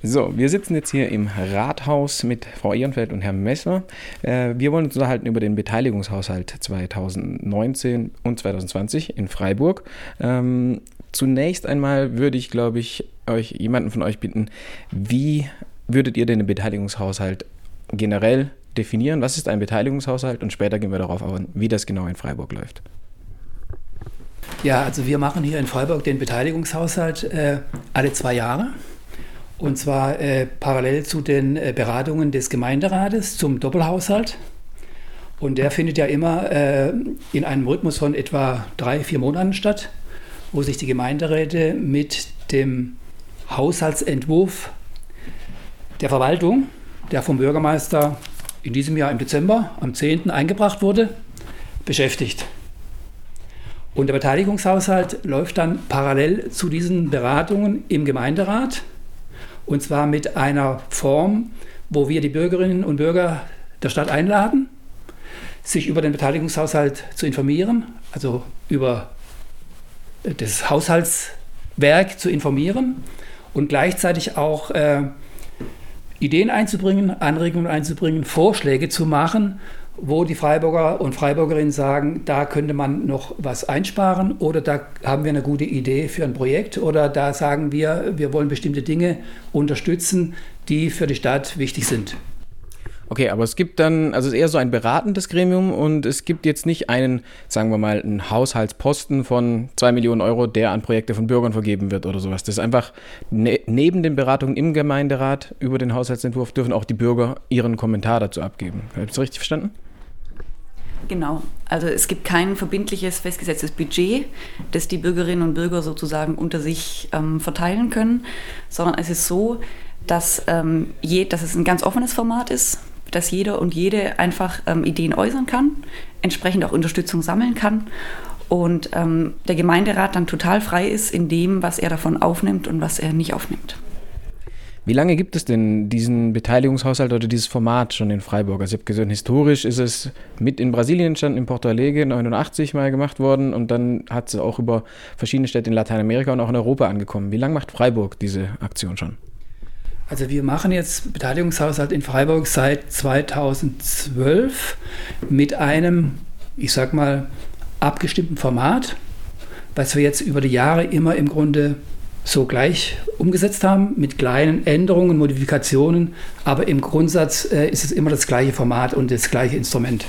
So, wir sitzen jetzt hier im Rathaus mit Frau Ehrenfeld und Herrn Messer. Äh, wir wollen uns unterhalten über den Beteiligungshaushalt 2019 und 2020 in Freiburg. Ähm, zunächst einmal würde ich, glaube ich, euch jemanden von euch bitten, wie würdet ihr den Beteiligungshaushalt generell definieren? Was ist ein Beteiligungshaushalt? Und später gehen wir darauf ein, wie das genau in Freiburg läuft. Ja, also wir machen hier in Freiburg den Beteiligungshaushalt äh, alle zwei Jahre. Und zwar äh, parallel zu den äh, Beratungen des Gemeinderates zum Doppelhaushalt. Und der findet ja immer äh, in einem Rhythmus von etwa drei, vier Monaten statt, wo sich die Gemeinderäte mit dem Haushaltsentwurf der Verwaltung, der vom Bürgermeister in diesem Jahr im Dezember am 10. eingebracht wurde, beschäftigt. Und der Beteiligungshaushalt läuft dann parallel zu diesen Beratungen im Gemeinderat und zwar mit einer Form, wo wir die Bürgerinnen und Bürger der Stadt einladen, sich über den Beteiligungshaushalt zu informieren, also über das Haushaltswerk zu informieren und gleichzeitig auch äh, Ideen einzubringen, Anregungen einzubringen, Vorschläge zu machen, wo die Freiburger und Freiburgerinnen sagen, da könnte man noch was einsparen oder da haben wir eine gute Idee für ein Projekt oder da sagen wir, wir wollen bestimmte Dinge unterstützen, die für die Stadt wichtig sind. Okay, aber es gibt dann, also es ist eher so ein beratendes Gremium und es gibt jetzt nicht einen, sagen wir mal, einen Haushaltsposten von zwei Millionen Euro, der an Projekte von Bürgern vergeben wird oder sowas. Das ist einfach ne, neben den Beratungen im Gemeinderat über den Haushaltsentwurf dürfen auch die Bürger ihren Kommentar dazu abgeben. Habe ich das richtig verstanden? Genau. Also es gibt kein verbindliches, festgesetztes Budget, das die Bürgerinnen und Bürger sozusagen unter sich ähm, verteilen können, sondern es ist so, dass, ähm, je, dass es ein ganz offenes Format ist, dass jeder und jede einfach ähm, Ideen äußern kann, entsprechend auch Unterstützung sammeln kann und ähm, der Gemeinderat dann total frei ist in dem, was er davon aufnimmt und was er nicht aufnimmt. Wie lange gibt es denn diesen Beteiligungshaushalt oder dieses Format schon in Freiburg? Also ich habe gesehen, historisch ist es mit in Brasilien entstanden, in Porto Alegre 89 mal gemacht worden und dann hat es auch über verschiedene Städte in Lateinamerika und auch in Europa angekommen. Wie lange macht Freiburg diese Aktion schon? Also wir machen jetzt Beteiligungshaushalt in Freiburg seit 2012 mit einem, ich sag mal, abgestimmten Format, was wir jetzt über die Jahre immer im Grunde so gleich umgesetzt haben, mit kleinen Änderungen, Modifikationen, aber im Grundsatz äh, ist es immer das gleiche Format und das gleiche Instrument.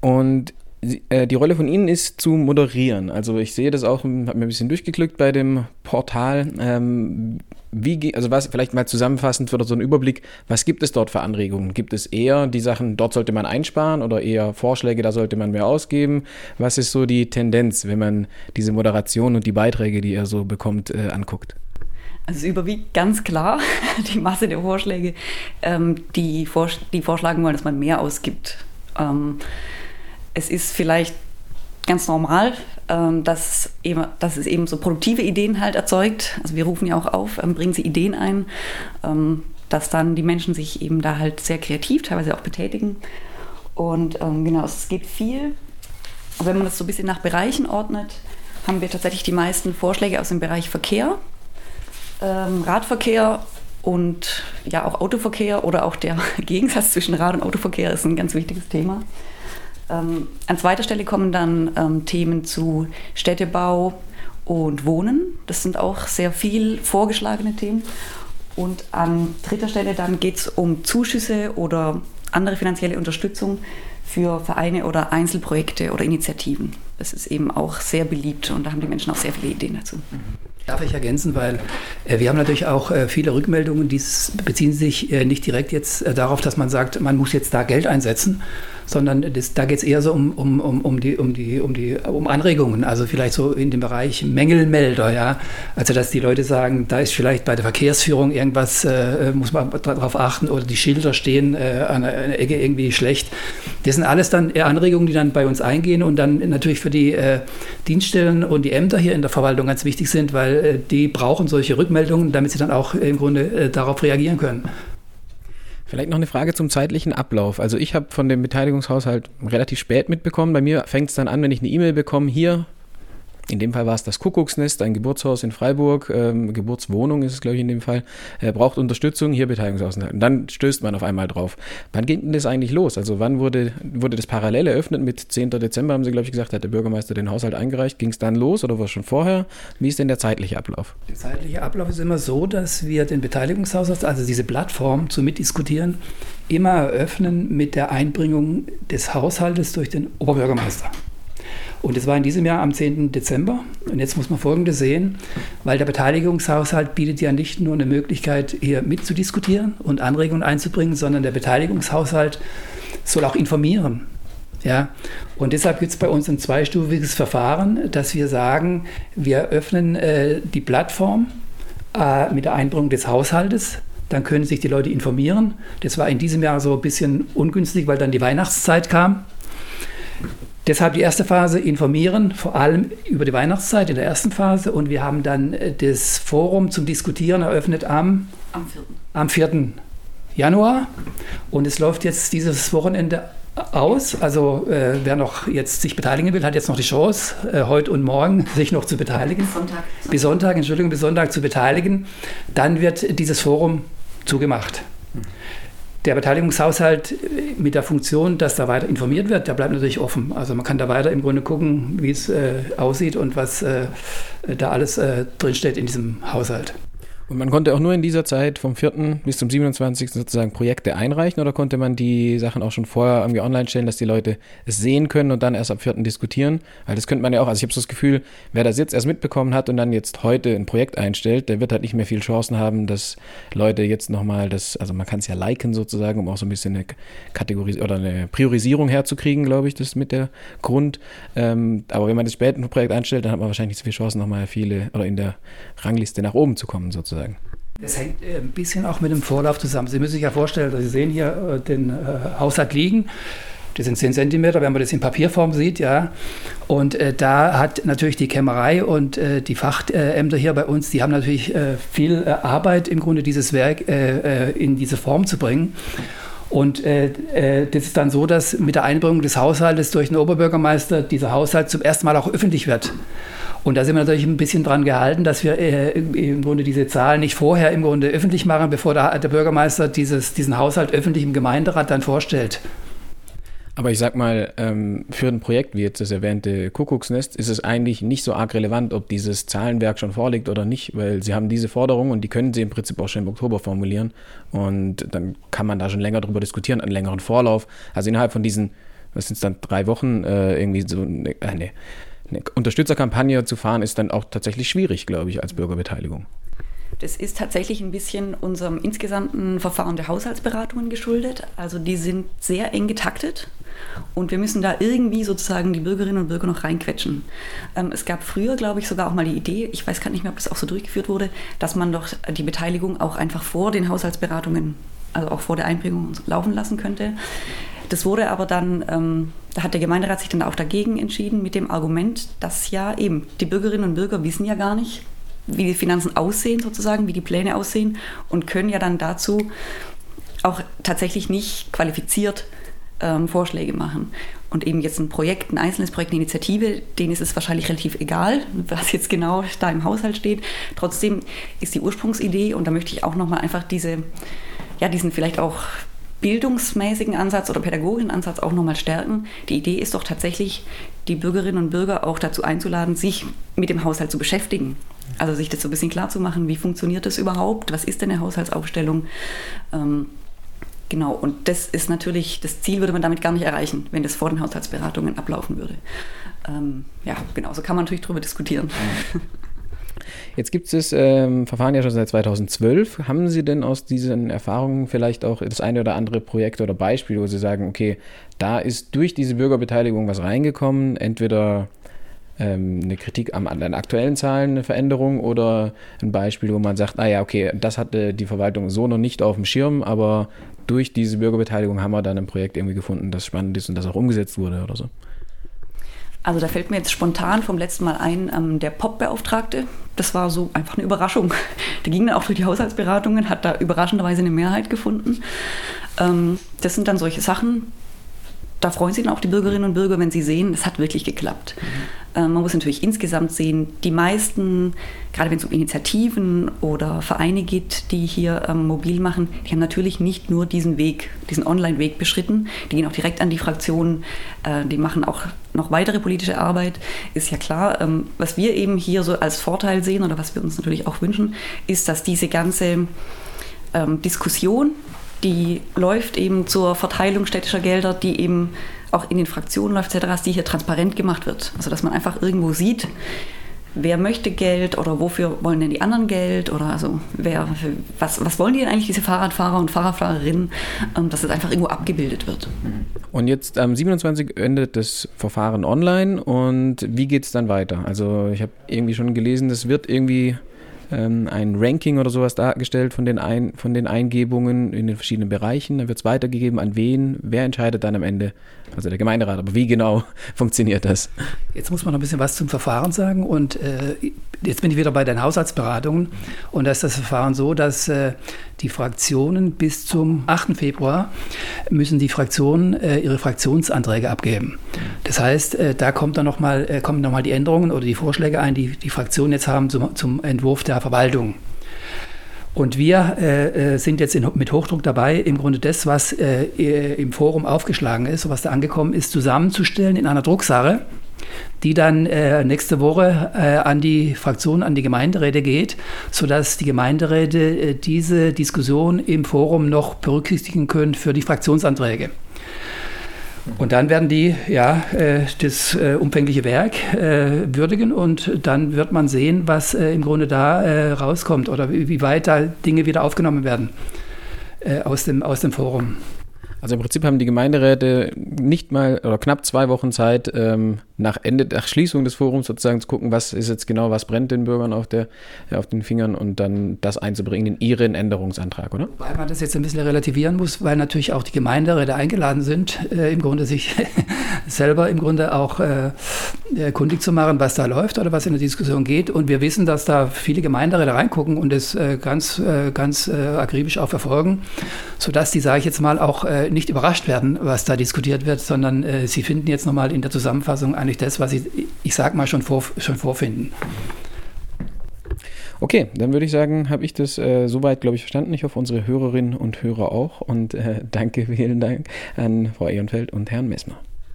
Und die Rolle von Ihnen ist zu moderieren. Also ich sehe das auch, habe mir ein bisschen durchgeklickt bei dem Portal. Ähm, wie, also was, vielleicht mal zusammenfassend für so einen Überblick, was gibt es dort für Anregungen? Gibt es eher die Sachen, dort sollte man einsparen oder eher Vorschläge, da sollte man mehr ausgeben? Was ist so die Tendenz, wenn man diese Moderation und die Beiträge, die ihr so bekommt, äh, anguckt? Also überwiegt ganz klar die Masse der Vorschläge, ähm, die, vors die vorschlagen wollen, dass man mehr ausgibt. Ähm, es ist vielleicht ganz normal, ähm, dass, eben, dass es eben so produktive Ideen halt erzeugt. Also wir rufen ja auch auf, ähm, bringen Sie Ideen ein, ähm, dass dann die Menschen sich eben da halt sehr kreativ teilweise auch betätigen. Und genau, es geht viel. wenn man das so ein bisschen nach Bereichen ordnet, haben wir tatsächlich die meisten Vorschläge aus dem Bereich Verkehr, Radverkehr und ja auch Autoverkehr oder auch der Gegensatz zwischen Rad- und Autoverkehr ist ein ganz wichtiges Thema. Ähm, an zweiter Stelle kommen dann ähm, Themen zu Städtebau und Wohnen. Das sind auch sehr viel vorgeschlagene Themen. Und an dritter Stelle dann geht es um Zuschüsse oder andere finanzielle Unterstützung für Vereine oder Einzelprojekte oder Initiativen. Das ist eben auch sehr beliebt und da haben die Menschen auch sehr viele Ideen dazu. Darf ich ergänzen, weil äh, wir haben natürlich auch äh, viele Rückmeldungen, die beziehen sich äh, nicht direkt jetzt äh, darauf, dass man sagt, man muss jetzt da Geld einsetzen, sondern das, da geht es eher so um, um, um, um, die, um, die, um, die, um Anregungen, also vielleicht so in dem Bereich Mängelmelder, ja. Also dass die Leute sagen, da ist vielleicht bei der Verkehrsführung irgendwas, äh, muss man darauf achten, oder die Schilder stehen äh, an einer Ecke irgendwie schlecht. Das sind alles dann Anregungen, die dann bei uns eingehen und dann natürlich für die äh, Dienststellen und die Ämter hier in der Verwaltung ganz wichtig sind, weil äh, die brauchen solche Rückmeldungen, damit sie dann auch im Grunde äh, darauf reagieren können. Vielleicht noch eine Frage zum zeitlichen Ablauf. Also ich habe von dem Beteiligungshaushalt relativ spät mitbekommen. Bei mir fängt es dann an, wenn ich eine E-Mail bekomme, hier in dem Fall war es das Kuckucksnest, ein Geburtshaus in Freiburg, ähm, Geburtswohnung ist es, glaube ich, in dem Fall, äh, braucht Unterstützung, hier Beteiligungsausland. Und dann stößt man auf einmal drauf. Wann ging denn das eigentlich los? Also wann wurde, wurde das parallel eröffnet? Mit 10. Dezember haben Sie, glaube ich, gesagt, hat der Bürgermeister den Haushalt eingereicht. Ging es dann los oder war es schon vorher? Wie ist denn der zeitliche Ablauf? Der zeitliche Ablauf ist immer so, dass wir den Beteiligungshaushalt, also diese Plattform zu mitdiskutieren, immer eröffnen mit der Einbringung des Haushaltes durch den Oberbürgermeister. Und es war in diesem Jahr am 10. Dezember. Und jetzt muss man Folgendes sehen, weil der Beteiligungshaushalt bietet ja nicht nur eine Möglichkeit, hier mitzudiskutieren und Anregungen einzubringen, sondern der Beteiligungshaushalt soll auch informieren. Ja, und deshalb gibt es bei uns ein zweistufiges Verfahren, dass wir sagen, wir öffnen äh, die Plattform äh, mit der Einbringung des Haushaltes. Dann können sich die Leute informieren. Das war in diesem Jahr so ein bisschen ungünstig, weil dann die Weihnachtszeit kam. Deshalb die erste Phase informieren, vor allem über die Weihnachtszeit in der ersten Phase. Und wir haben dann äh, das Forum zum Diskutieren eröffnet am, am, 4. am 4. Januar. Und es läuft jetzt dieses Wochenende aus. Also äh, wer noch jetzt sich beteiligen will, hat jetzt noch die Chance, äh, heute und morgen sich noch zu beteiligen. Bis Sonntag. Bis Sonntag, Entschuldigung, bis Sonntag zu beteiligen. Dann wird dieses Forum zugemacht. Der Beteiligungshaushalt äh, mit der Funktion, dass da weiter informiert wird, der bleibt natürlich offen. Also man kann da weiter im Grunde gucken, wie es äh, aussieht und was äh, da alles äh, drinsteht in diesem Haushalt. Und man konnte auch nur in dieser Zeit vom 4. bis zum 27. sozusagen Projekte einreichen oder konnte man die Sachen auch schon vorher irgendwie online stellen, dass die Leute es sehen können und dann erst am 4. diskutieren? Weil das könnte man ja auch, also ich habe so das Gefühl, wer das jetzt erst mitbekommen hat und dann jetzt heute ein Projekt einstellt, der wird halt nicht mehr viel Chancen haben, dass Leute jetzt nochmal das, also man kann es ja liken sozusagen, um auch so ein bisschen eine Kategorie oder eine Priorisierung herzukriegen, glaube ich, das mit der Grund. Ähm, aber wenn man das später ein Projekt einstellt, dann hat man wahrscheinlich nicht so viele Chancen, nochmal viele oder in der Rangliste nach oben zu kommen sozusagen sozusagen. Das hängt äh, ein bisschen auch mit dem Vorlauf zusammen. Sie müssen sich ja vorstellen, Sie sehen hier äh, den äh, Haushalt liegen. Das sind 10 Zentimeter, wenn man das in Papierform sieht, ja. Und äh, da hat natürlich die Kämmerei und äh, die Fachämter hier bei uns, die haben natürlich äh, viel Arbeit im Grunde, dieses Werk in diese Form zu bringen. Und das ist dann so, dass mit der Einbringung des Haushaltes durch den Oberbürgermeister dieser Haushalt zum ersten Mal auch öffentlich wird. Und da sind wir natürlich ein bisschen dran gehalten, dass wir äh, im Grunde diese Zahlen nicht vorher im Grunde öffentlich machen, bevor der, der Bürgermeister dieses, diesen Haushalt öffentlich im Gemeinderat dann vorstellt. Aber ich sag mal, ähm, für ein Projekt wie jetzt das erwähnte Kuckucksnest ist es eigentlich nicht so arg relevant, ob dieses Zahlenwerk schon vorliegt oder nicht, weil sie haben diese Forderung und die können sie im Prinzip auch schon im Oktober formulieren. Und dann kann man da schon länger drüber diskutieren, einen längeren Vorlauf. Also innerhalb von diesen, was sind es dann, drei Wochen, äh, irgendwie so, äh, nee, eine Unterstützerkampagne zu fahren, ist dann auch tatsächlich schwierig, glaube ich, als Bürgerbeteiligung. Das ist tatsächlich ein bisschen unserem insgesamten Verfahren der Haushaltsberatungen geschuldet. Also die sind sehr eng getaktet und wir müssen da irgendwie sozusagen die Bürgerinnen und Bürger noch reinquetschen. Ähm, es gab früher, glaube ich, sogar auch mal die Idee, ich weiß gar nicht mehr, ob das auch so durchgeführt wurde, dass man doch die Beteiligung auch einfach vor den Haushaltsberatungen, also auch vor der Einbringung laufen lassen könnte. Das wurde aber dann, ähm, da hat der Gemeinderat sich dann auch dagegen entschieden mit dem Argument, dass ja eben die Bürgerinnen und Bürger wissen ja gar nicht, wie die Finanzen aussehen sozusagen, wie die Pläne aussehen und können ja dann dazu auch tatsächlich nicht qualifiziert ähm, Vorschläge machen. Und eben jetzt ein Projekt, ein einzelnes Projekt, eine Initiative, denen ist es wahrscheinlich relativ egal, was jetzt genau da im Haushalt steht. Trotzdem ist die Ursprungsidee, und da möchte ich auch nochmal einfach diese, ja, diesen vielleicht auch bildungsmäßigen Ansatz oder pädagogischen Ansatz auch nochmal stärken. Die Idee ist doch tatsächlich, die Bürgerinnen und Bürger auch dazu einzuladen, sich mit dem Haushalt zu beschäftigen. Also sich das so ein bisschen klar zu machen, wie funktioniert das überhaupt, was ist denn eine Haushaltsaufstellung. Ähm, genau, und das ist natürlich, das Ziel würde man damit gar nicht erreichen, wenn das vor den Haushaltsberatungen ablaufen würde. Ähm, ja, genau, so kann man natürlich darüber diskutieren. Jetzt gibt es das ähm, Verfahren ja schon seit 2012. Haben Sie denn aus diesen Erfahrungen vielleicht auch das eine oder andere Projekt oder Beispiel, wo Sie sagen, okay, da ist durch diese Bürgerbeteiligung was reingekommen, entweder ähm, eine Kritik am, an den aktuellen Zahlen, eine Veränderung oder ein Beispiel, wo man sagt, naja, okay, das hatte die Verwaltung so noch nicht auf dem Schirm, aber durch diese Bürgerbeteiligung haben wir dann ein Projekt irgendwie gefunden, das spannend ist und das auch umgesetzt wurde oder so. Also da fällt mir jetzt spontan vom letzten Mal ein, ähm, der Pop-Beauftragte. Das war so einfach eine Überraschung. Der ging dann auch durch die Haushaltsberatungen, hat da überraschenderweise eine Mehrheit gefunden. Ähm, das sind dann solche Sachen, da freuen sich dann auch die Bürgerinnen und Bürger, wenn sie sehen, es hat wirklich geklappt. Mhm. man muss natürlich insgesamt sehen, die meisten, gerade wenn es um Initiativen oder Vereine geht, die hier ähm, mobil machen, die haben natürlich nicht nur diesen Weg, diesen Online-Weg beschritten. Die gehen auch direkt an die Fraktionen, äh, die machen auch noch weitere politische Arbeit. Ist ja klar. Ähm, was wir eben hier so als Vorteil sehen oder was wir uns natürlich auch wünschen, ist, dass diese ganze ähm, Diskussion, die läuft eben zur Verteilung städtischer Gelder, die eben auch in den Fraktionen läuft, etc., die hier transparent gemacht wird. Also dass man einfach irgendwo sieht, wer möchte Geld oder wofür wollen denn die anderen Geld oder also wer, was, was wollen die denn eigentlich, diese Fahrradfahrer und Fahrradfahrerinnen, ähm, dass es einfach irgendwo abgebildet wird. Und jetzt am 27 endet das Verfahren online und wie geht es dann weiter? Also ich habe irgendwie schon gelesen, es wird irgendwie ähm, ein Ranking oder sowas dargestellt von den, ein, von den Eingebungen in den verschiedenen Bereichen. Dann wird es weitergegeben, an wen, wer entscheidet dann am Ende, also der Gemeinderat. Aber wie genau funktioniert das? Jetzt muss man noch ein bisschen was zum Verfahren sagen. Und äh, jetzt bin ich wieder bei den Haushaltsberatungen. Und da ist das Verfahren so, dass äh, die Fraktionen bis zum 8. Februar müssen die Fraktionen äh, ihre Fraktionsanträge abgeben. Das heißt, äh, da kommt dann noch mal, äh, kommen nochmal die Änderungen oder die Vorschläge ein, die die Fraktionen jetzt haben zum, zum Entwurf der Verwaltung. Und wir äh, äh, sind jetzt in, mit Hochdruck dabei, im Grunde das, was äh, im Forum aufgeschlagen ist, was da angekommen ist, zusammenzustellen in einer Drucksache die dann äh, nächste Woche äh, an die Fraktion, an die Gemeinderäte geht, sodass die Gemeinderäte äh, diese Diskussion im Forum noch berücksichtigen können für die Fraktionsanträge. Und dann werden die ja, äh, das äh, umfängliche Werk äh, würdigen und dann wird man sehen, was im Grunde da rauskommt oder wie, wie, weit da Dinge wieder aufgenommen werden aus, dem, aus dem Forum. Also im Prinzip haben die Gemeinderäte nicht mal oder knapp zwei Wochen Zeit, ähm, nach Ende, nach Schließung des Forums sozusagen zu gucken, was ist jetzt genau, was brennt den Bürgern auf, der, auf den Fingern und dann das einzubringen in ihren Änderungsantrag, oder? Weil man das jetzt ein bisschen relativieren muss, weil natürlich auch die Gemeinderäte eingeladen sind, äh, im Grunde sich selber im Grunde auch äh, kundig zu machen, was da läuft oder was in der Diskussion geht. Und wir wissen, dass da viele Gemeinderäte reingucken und es äh, ganz, äh, ganz äh, akribisch auch verfolgen, sodass die, sage ich jetzt mal, auch äh, nicht überrascht werden, was da diskutiert wird, sondern sie finden jetzt nochmal in der Zusammenfassung eigentlich das, was sie, ich sag mal, schon, vor, schon vorfinden. Okay, dann würde ich sagen, habe ich das äh, soweit, glaube ich, verstanden. Ich hoffe, unsere Hörerinnen und Hörer auch. Und äh, danke, vielen Dank an Frau Ehrenfeld und Herrn Messmer.